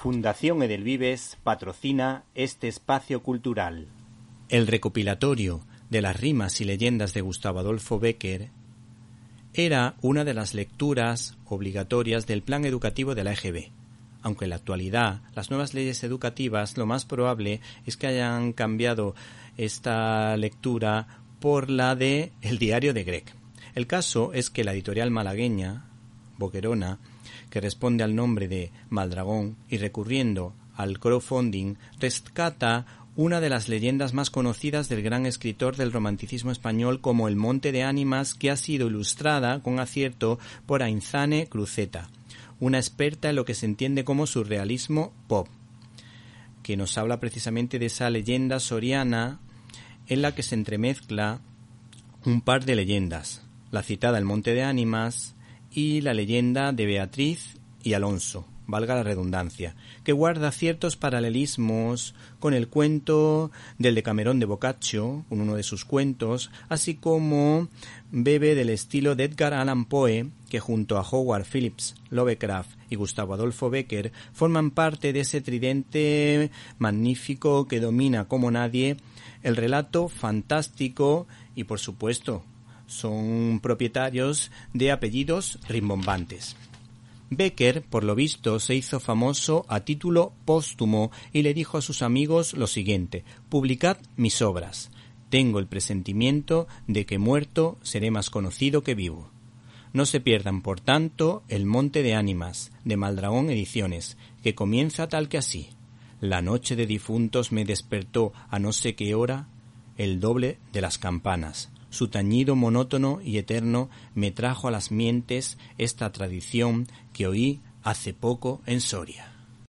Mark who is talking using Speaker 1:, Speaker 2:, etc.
Speaker 1: Fundación Edelvives patrocina este espacio cultural.
Speaker 2: El recopilatorio de las rimas y leyendas de Gustavo Adolfo Becker era una de las lecturas obligatorias del plan educativo de la EGB. Aunque en la actualidad las nuevas leyes educativas lo más probable es que hayan cambiado esta lectura por la de El diario de Greg. El caso es que la editorial malagueña, Boquerona, que responde al nombre de Maldragón y recurriendo al crowdfunding, rescata una de las leyendas más conocidas del gran escritor del romanticismo español como El Monte de Ánimas, que ha sido ilustrada con acierto por Ainzane Cruzeta, una experta en lo que se entiende como surrealismo pop, que nos habla precisamente de esa leyenda soriana en la que se entremezcla un par de leyendas, la citada El Monte de Ánimas y la leyenda de Beatriz y Alonso, valga la redundancia, que guarda ciertos paralelismos con el cuento del Decamerón de Boccaccio, uno de sus cuentos, así como bebe del estilo de Edgar Allan Poe, que junto a Howard Phillips, Lovecraft y Gustavo Adolfo Becker forman parte de ese tridente magnífico que domina como nadie el relato fantástico y por supuesto son propietarios de apellidos rimbombantes. Becker, por lo visto, se hizo famoso a título póstumo y le dijo a sus amigos lo siguiente Publicad mis obras. Tengo el presentimiento de que muerto seré más conocido que vivo. No se pierdan, por tanto, El Monte de Ánimas, de Maldragón Ediciones, que comienza tal que así. La noche de difuntos me despertó a no sé qué hora el doble de las campanas. Su tañido monótono y eterno me trajo a las mientes esta tradición que oí hace poco en Soria.